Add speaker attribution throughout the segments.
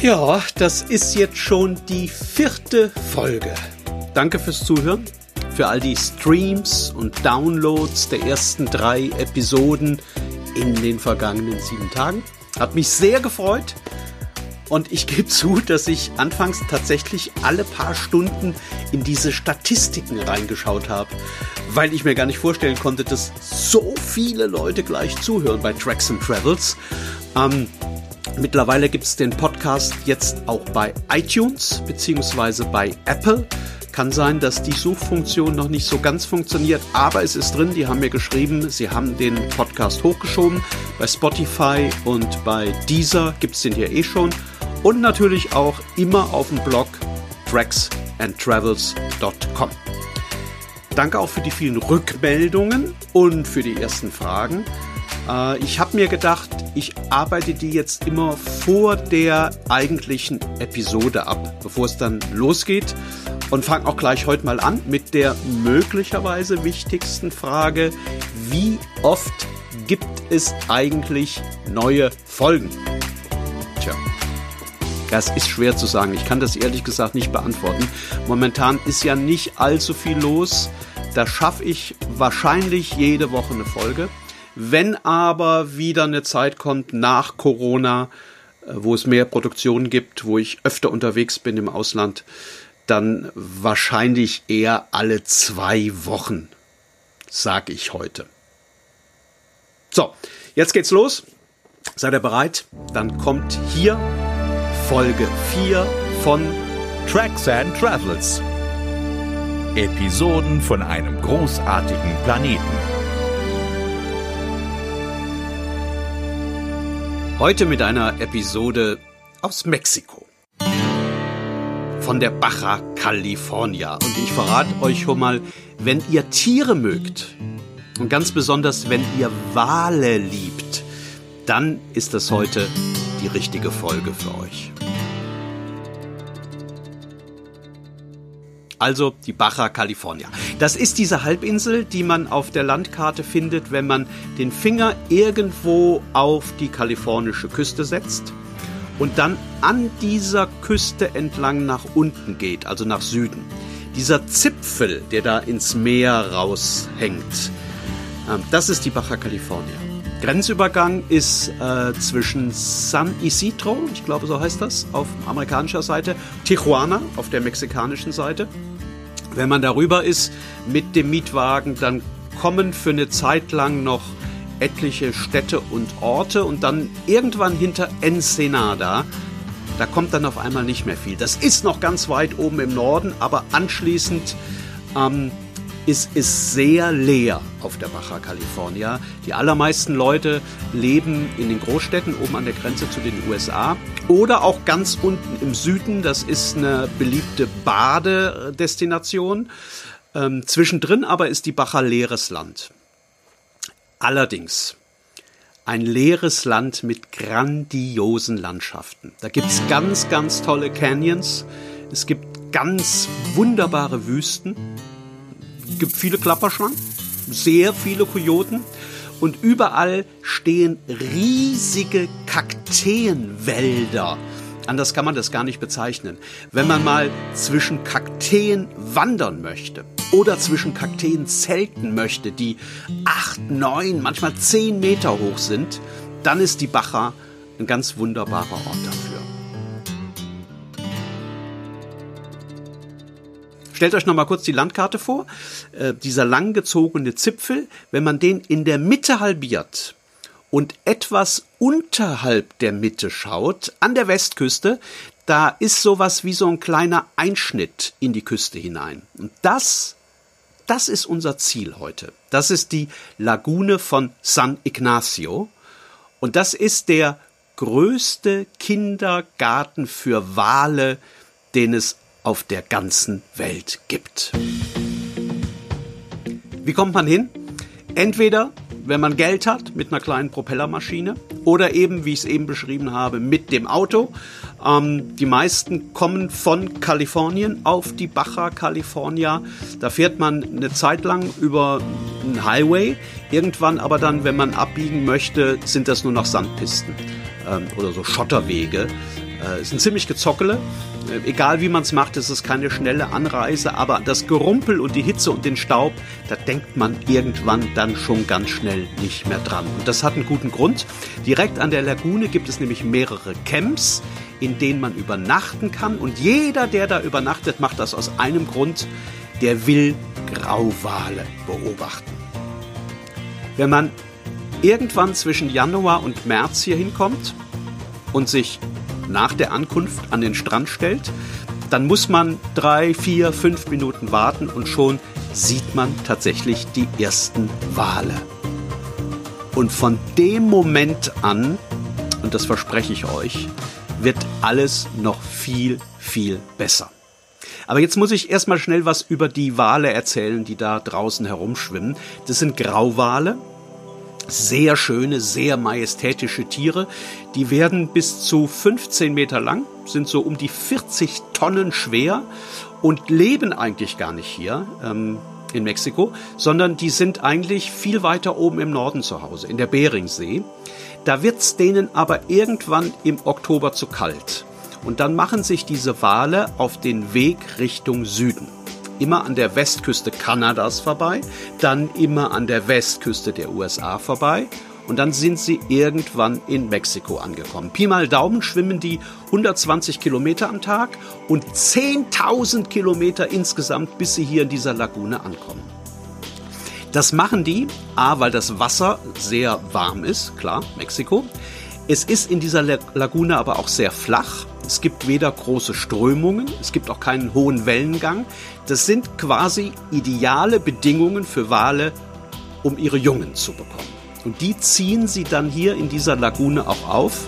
Speaker 1: Ja, das ist jetzt schon die vierte Folge. Danke fürs Zuhören, für all die Streams und Downloads der ersten drei Episoden in den vergangenen sieben Tagen. Hat mich sehr gefreut. Und ich gebe zu, dass ich anfangs tatsächlich alle paar Stunden in diese Statistiken reingeschaut habe, weil ich mir gar nicht vorstellen konnte, dass so viele Leute gleich zuhören bei Tracks and Travels. Ähm, mittlerweile gibt es den Podcast jetzt auch bei iTunes beziehungsweise bei Apple. Kann sein, dass die Suchfunktion noch nicht so ganz funktioniert, aber es ist drin. Die haben mir geschrieben, sie haben den Podcast hochgeschoben. Bei Spotify und bei Deezer gibt es den hier eh schon. Und natürlich auch immer auf dem Blog tracksandtravels.com. Danke auch für die vielen Rückmeldungen und für die ersten Fragen. Äh, ich habe mir gedacht, ich arbeite die jetzt immer vor der eigentlichen Episode ab, bevor es dann losgeht und fange auch gleich heute mal an mit der möglicherweise wichtigsten Frage, wie oft gibt es eigentlich neue Folgen? Tja, das ist schwer zu sagen. Ich kann das ehrlich gesagt nicht beantworten. Momentan ist ja nicht allzu viel los. Da schaffe ich wahrscheinlich jede Woche eine Folge. Wenn aber wieder eine Zeit kommt nach Corona, äh, wo es mehr Produktion gibt, wo ich öfter unterwegs bin im Ausland, dann wahrscheinlich eher alle zwei Wochen, sag ich heute. So, jetzt geht's los. Seid ihr bereit? Dann kommt hier Folge 4 von
Speaker 2: Tracks and Travels. Episoden von einem großartigen Planeten.
Speaker 1: Heute mit einer Episode aus Mexiko von der Baja California. Und ich verrate euch schon mal, wenn ihr Tiere mögt und ganz besonders, wenn ihr Wale liebt, dann ist das heute die richtige Folge für euch. Also die Baja California. Das ist diese Halbinsel, die man auf der Landkarte findet, wenn man den Finger irgendwo auf die kalifornische Küste setzt und dann an dieser Küste entlang nach unten geht, also nach Süden. Dieser Zipfel, der da ins Meer raushängt, ähm, das ist die Baja California. Grenzübergang ist äh, zwischen San Isidro, ich glaube so heißt das, auf amerikanischer Seite, Tijuana auf der mexikanischen Seite. Wenn man darüber ist mit dem Mietwagen, dann kommen für eine Zeit lang noch etliche Städte und Orte und dann irgendwann hinter Ensenada, da kommt dann auf einmal nicht mehr viel. Das ist noch ganz weit oben im Norden, aber anschließend ähm, ist es sehr leer auf der Baja California. Die allermeisten Leute leben in den Großstädten oben an der Grenze zu den USA oder auch ganz unten im Süden. Das ist eine beliebte Badedestination. Ähm, zwischendrin aber ist die Baja leeres Land. Allerdings ein leeres Land mit grandiosen Landschaften. Da gibt es ganz, ganz tolle Canyons. Es gibt ganz wunderbare Wüsten. Es gibt viele Klapperschlangen, sehr viele Kojoten. Und überall stehen riesige Kakteenwälder Anders kann man das gar nicht bezeichnen. Wenn man mal zwischen Kakteen wandern möchte oder zwischen Kakteen zelten möchte, die acht, neun, manchmal zehn Meter hoch sind, dann ist die Bacha ein ganz wunderbarer Ort dafür. Stellt euch noch mal kurz die Landkarte vor. Äh, dieser langgezogene Zipfel, wenn man den in der Mitte halbiert, und etwas unterhalb der Mitte schaut, an der Westküste, da ist sowas wie so ein kleiner Einschnitt in die Küste hinein. Und das, das ist unser Ziel heute. Das ist die Lagune von San Ignacio. Und das ist der größte Kindergarten für Wale, den es auf der ganzen Welt gibt. Wie kommt man hin? Entweder wenn man Geld hat, mit einer kleinen Propellermaschine oder eben, wie ich es eben beschrieben habe, mit dem Auto. Ähm, die meisten kommen von Kalifornien auf die Baja California. Da fährt man eine Zeit lang über einen Highway. Irgendwann aber dann, wenn man abbiegen möchte, sind das nur noch Sandpisten ähm, oder so Schotterwege. Äh, ein ziemlich gezockele. Äh, egal wie man es macht, ist es keine schnelle Anreise, aber das Gerumpel und die Hitze und den Staub, da denkt man irgendwann dann schon ganz schnell nicht mehr dran. Und das hat einen guten Grund. Direkt an der Lagune gibt es nämlich mehrere Camps, in denen man übernachten kann. Und jeder, der da übernachtet, macht das aus einem Grund. Der will Grauwale beobachten. Wenn man irgendwann zwischen Januar und März hier hinkommt und sich nach der Ankunft an den Strand stellt, dann muss man drei, vier, fünf Minuten warten und schon sieht man tatsächlich die ersten Wale. Und von dem Moment an, und das verspreche ich euch, wird alles noch viel, viel besser. Aber jetzt muss ich erstmal schnell was über die Wale erzählen, die da draußen herumschwimmen. Das sind Grauwale, sehr schöne, sehr majestätische Tiere. Die werden bis zu 15 Meter lang, sind so um die 40 Tonnen schwer und leben eigentlich gar nicht hier ähm, in Mexiko, sondern die sind eigentlich viel weiter oben im Norden zu Hause, in der Beringsee. Da wird's denen aber irgendwann im Oktober zu kalt. Und dann machen sich diese Wale auf den Weg Richtung Süden immer an der Westküste Kanadas vorbei, dann immer an der Westküste der USA vorbei und dann sind sie irgendwann in Mexiko angekommen. Pi mal Daumen schwimmen die 120 Kilometer am Tag und 10.000 Kilometer insgesamt, bis sie hier in dieser Lagune ankommen. Das machen die, a, weil das Wasser sehr warm ist, klar, Mexiko. Es ist in dieser Lagune aber auch sehr flach es gibt weder große Strömungen, es gibt auch keinen hohen Wellengang. Das sind quasi ideale Bedingungen für Wale, um ihre Jungen zu bekommen. Und die ziehen sie dann hier in dieser Lagune auch auf.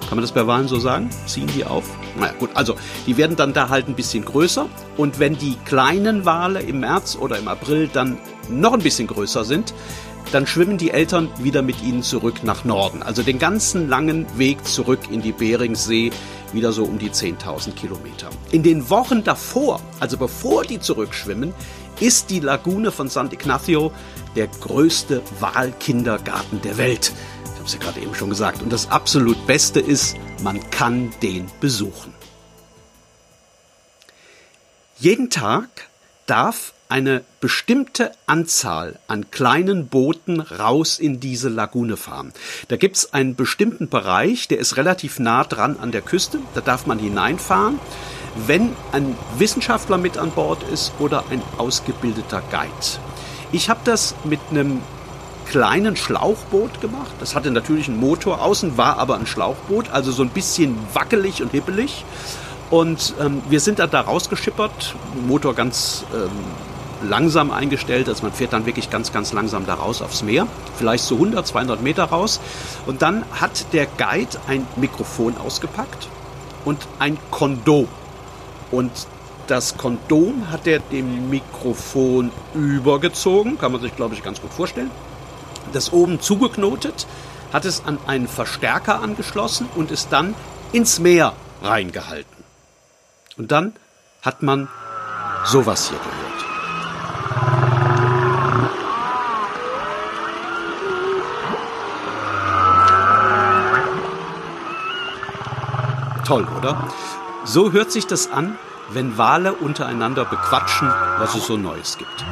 Speaker 1: Kann man das bei Walen so sagen? Ziehen die auf? Naja, gut, also die werden dann da halt ein bisschen größer. Und wenn die kleinen Wale im März oder im April dann noch ein bisschen größer sind, dann schwimmen die Eltern wieder mit ihnen zurück nach Norden. Also den ganzen langen Weg zurück in die Beringsee, wieder so um die 10.000 Kilometer. In den Wochen davor, also bevor die zurückschwimmen, ist die Lagune von San Ignacio der größte Walkindergarten der Welt. Ich habe es ja gerade eben schon gesagt. Und das absolut Beste ist, man kann den besuchen. Jeden Tag darf eine bestimmte Anzahl an kleinen Booten raus in diese Lagune fahren. Da gibt es einen bestimmten Bereich, der ist relativ nah dran an der Küste. Da darf man hineinfahren, wenn ein Wissenschaftler mit an Bord ist oder ein ausgebildeter Guide. Ich habe das mit einem kleinen Schlauchboot gemacht. Das hatte natürlich einen Motor, außen war aber ein Schlauchboot, also so ein bisschen wackelig und hippelig. Und ähm, wir sind dann da rausgeschippert, Motor ganz ähm, langsam eingestellt, also man fährt dann wirklich ganz, ganz langsam da raus aufs Meer, vielleicht so 100, 200 Meter raus. Und dann hat der Guide ein Mikrofon ausgepackt und ein Kondom. Und das Kondom hat er dem Mikrofon übergezogen, kann man sich, glaube ich, ganz gut vorstellen. Das oben zugeknotet, hat es an einen Verstärker angeschlossen und ist dann ins Meer reingehalten. Und dann hat man sowas hier gehört. Toll, oder? So hört sich das an, wenn Wale untereinander bequatschen, was es so Neues gibt.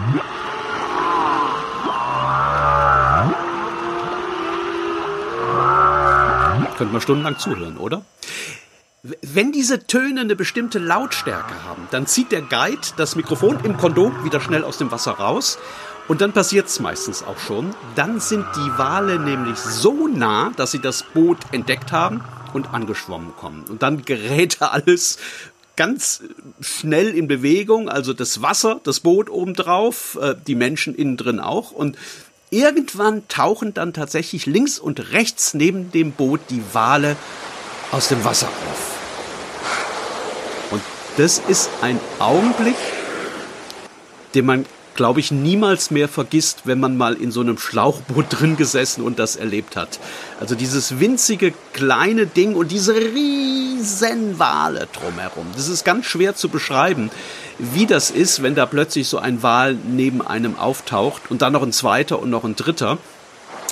Speaker 1: Könnte man stundenlang zuhören, oder? Wenn diese Töne eine bestimmte Lautstärke haben, dann zieht der Guide das Mikrofon im Kondom wieder schnell aus dem Wasser raus und dann passiert es meistens auch schon. Dann sind die Wale nämlich so nah, dass sie das Boot entdeckt haben und angeschwommen kommen. Und dann gerät alles ganz schnell in Bewegung, also das Wasser, das Boot obendrauf, äh, die Menschen innen drin auch. Und irgendwann tauchen dann tatsächlich links und rechts neben dem Boot die Wale aus dem Wasser auf. Und das ist ein Augenblick, den man glaube ich, niemals mehr vergisst, wenn man mal in so einem Schlauchboot drin gesessen und das erlebt hat. Also dieses winzige kleine Ding und diese riesen Wale drumherum. Das ist ganz schwer zu beschreiben, wie das ist, wenn da plötzlich so ein Wal neben einem auftaucht und dann noch ein zweiter und noch ein dritter.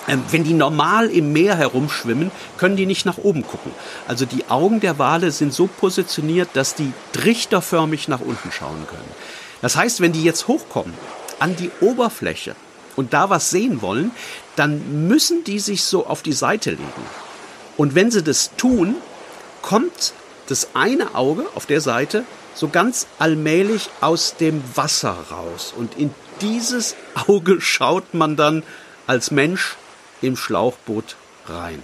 Speaker 1: Ähm, wenn die normal im Meer herumschwimmen, können die nicht nach oben gucken. Also die Augen der Wale sind so positioniert, dass die trichterförmig nach unten schauen können. Das heißt, wenn die jetzt hochkommen an die Oberfläche und da was sehen wollen, dann müssen die sich so auf die Seite legen. Und wenn sie das tun, kommt das eine Auge auf der Seite so ganz allmählich aus dem Wasser raus. Und in dieses Auge schaut man dann als Mensch im Schlauchboot rein.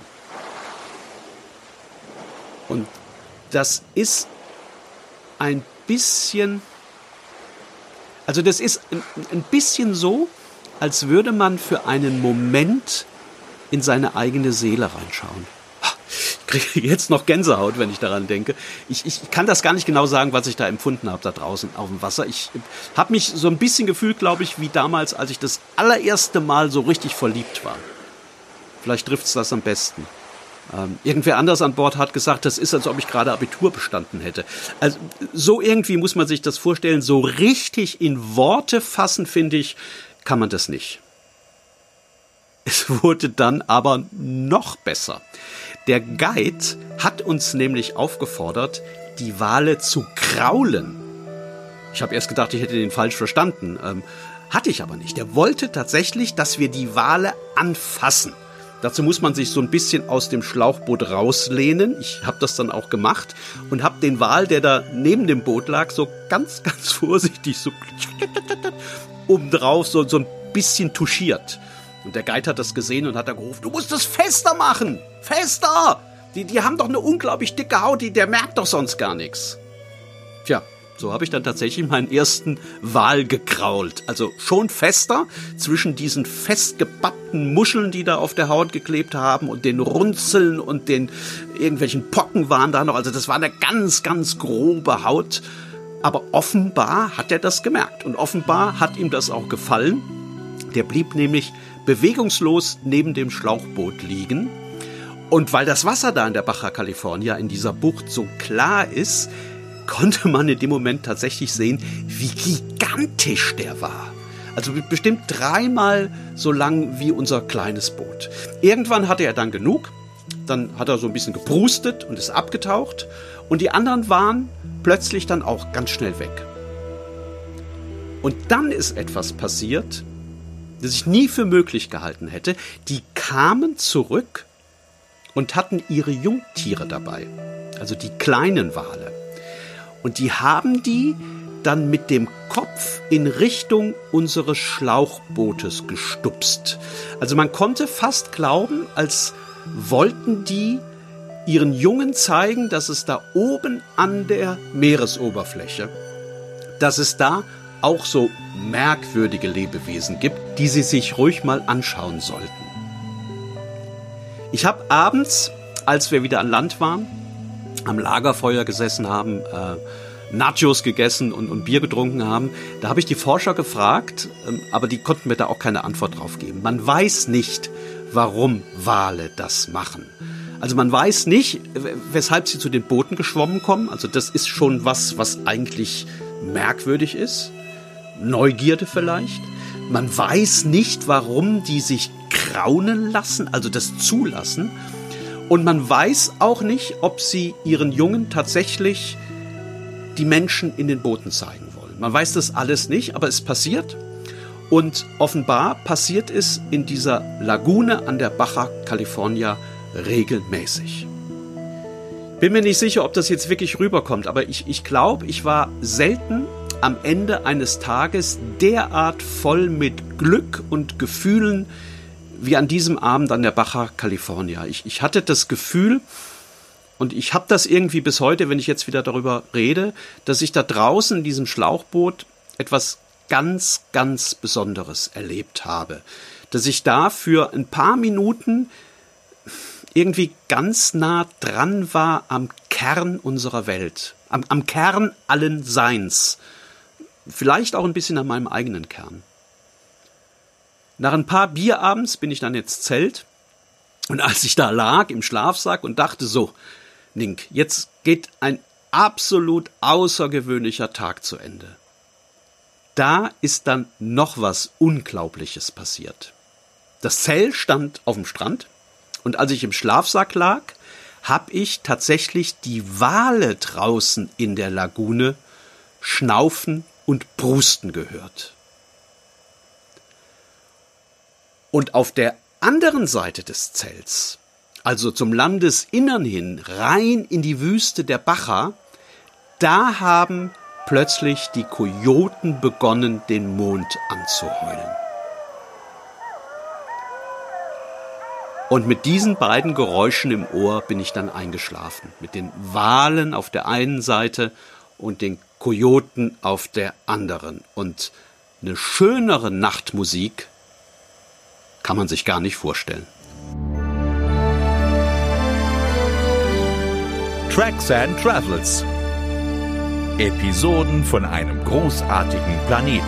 Speaker 1: Und das ist ein bisschen, also das ist ein bisschen so, als würde man für einen Moment in seine eigene Seele reinschauen. Ich kriege jetzt noch Gänsehaut, wenn ich daran denke. Ich, ich kann das gar nicht genau sagen, was ich da empfunden habe da draußen auf dem Wasser. Ich habe mich so ein bisschen gefühlt, glaube ich, wie damals, als ich das allererste Mal so richtig verliebt war. Vielleicht trifft es das am besten. Ähm, irgendwer anders an Bord hat gesagt, das ist, als ob ich gerade Abitur bestanden hätte. Also so irgendwie muss man sich das vorstellen. So richtig in Worte fassen, finde ich, kann man das nicht. Es wurde dann aber noch besser. Der Guide hat uns nämlich aufgefordert, die Wale zu kraulen. Ich habe erst gedacht, ich hätte den falsch verstanden. Ähm, hatte ich aber nicht. Er wollte tatsächlich, dass wir die Wale anfassen. Dazu muss man sich so ein bisschen aus dem Schlauchboot rauslehnen. Ich habe das dann auch gemacht und habe den Wal, der da neben dem Boot lag, so ganz, ganz vorsichtig so obendrauf so, so ein bisschen touchiert. Und der Guide hat das gesehen und hat da gerufen, du musst es fester machen! Fester! Die, die haben doch eine unglaublich dicke Haut, die, der merkt doch sonst gar nichts. Tja, so habe ich dann tatsächlich meinen ersten Wal gekrault. Also schon fester zwischen diesen festgebappten Muscheln, die da auf der Haut geklebt haben und den Runzeln und den irgendwelchen Pocken waren da noch. Also das war eine ganz, ganz grobe Haut. Aber offenbar hat er das gemerkt und offenbar hat ihm das auch gefallen. Der blieb nämlich bewegungslos neben dem Schlauchboot liegen. Und weil das Wasser da in der Baja California in dieser Bucht so klar ist, konnte man in dem Moment tatsächlich sehen, wie gigantisch der war. Also bestimmt dreimal so lang wie unser kleines Boot. Irgendwann hatte er dann genug, dann hat er so ein bisschen geprustet und ist abgetaucht und die anderen waren plötzlich dann auch ganz schnell weg. Und dann ist etwas passiert, das ich nie für möglich gehalten hätte. Die kamen zurück und hatten ihre Jungtiere dabei, also die kleinen Wale. Und die haben die dann mit dem Kopf in Richtung unseres Schlauchbootes gestupst. Also man konnte fast glauben, als wollten die ihren Jungen zeigen, dass es da oben an der Meeresoberfläche, dass es da auch so merkwürdige Lebewesen gibt, die sie sich ruhig mal anschauen sollten. Ich habe abends, als wir wieder an Land waren, am Lagerfeuer gesessen haben, äh, Nachos gegessen und, und, Bier getrunken haben, da habe ich die Forscher gefragt, ähm, aber die konnten mir da auch keine Antwort drauf geben. Man weiß nicht, warum Wale das machen. Also man weiß nicht, weshalb sie zu den Booten geschwommen kommen. Also das ist schon was, was eigentlich merkwürdig ist. Neugierde vielleicht. Man weiß nicht, warum die sich kraunen lassen, also das zulassen. Und man weiß auch nicht, ob sie ihren Jungen tatsächlich die Menschen in den Booten zeigen wollen. Man weiß das alles nicht, aber es passiert. Und offenbar passiert es in dieser Lagune an der Baja California regelmäßig. Bin mir nicht sicher, ob das jetzt wirklich rüberkommt, aber ich, ich glaube, ich war selten am Ende eines Tages derart voll mit Glück und Gefühlen wie an diesem Abend an der Baja California. Ich, ich hatte das Gefühl, und ich habe das irgendwie bis heute, wenn ich jetzt wieder darüber rede, dass ich da draußen in diesem Schlauchboot etwas ganz, ganz Besonderes erlebt habe. Dass ich da für ein paar Minuten irgendwie ganz nah dran war am Kern unserer Welt, am, am Kern allen Seins. Vielleicht auch ein bisschen an meinem eigenen Kern. Nach ein paar Bierabends bin ich dann ins Zelt und als ich da lag im Schlafsack und dachte so, Nink, jetzt geht ein absolut außergewöhnlicher Tag zu Ende. Da ist dann noch was Unglaubliches passiert. Das Zelt stand auf dem Strand und als ich im Schlafsack lag, habe ich tatsächlich die Wale draußen in der Lagune schnaufen und brusten gehört. Und auf der anderen Seite des Zelts, also zum Landesinnern hin, rein in die Wüste der Bacha, da haben plötzlich die Kojoten begonnen, den Mond anzuheulen. Und mit diesen beiden Geräuschen im Ohr bin ich dann eingeschlafen. Mit den Walen auf der einen Seite und den Kojoten auf der anderen. Und eine schönere Nachtmusik kann man sich gar nicht vorstellen.
Speaker 2: Tracks and Travels. Episoden von einem großartigen Planeten.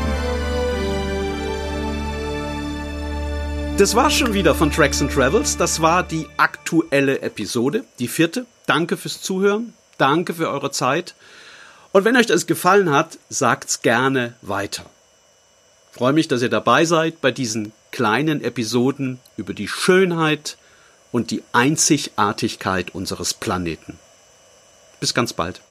Speaker 1: Das war schon wieder von Tracks and Travels. Das war die aktuelle Episode, die vierte. Danke fürs Zuhören. Danke für eure Zeit. Und wenn euch das gefallen hat, sagt's gerne weiter. Ich freue mich, dass ihr dabei seid bei diesen kleinen Episoden über die Schönheit und die Einzigartigkeit unseres Planeten. Bis ganz bald.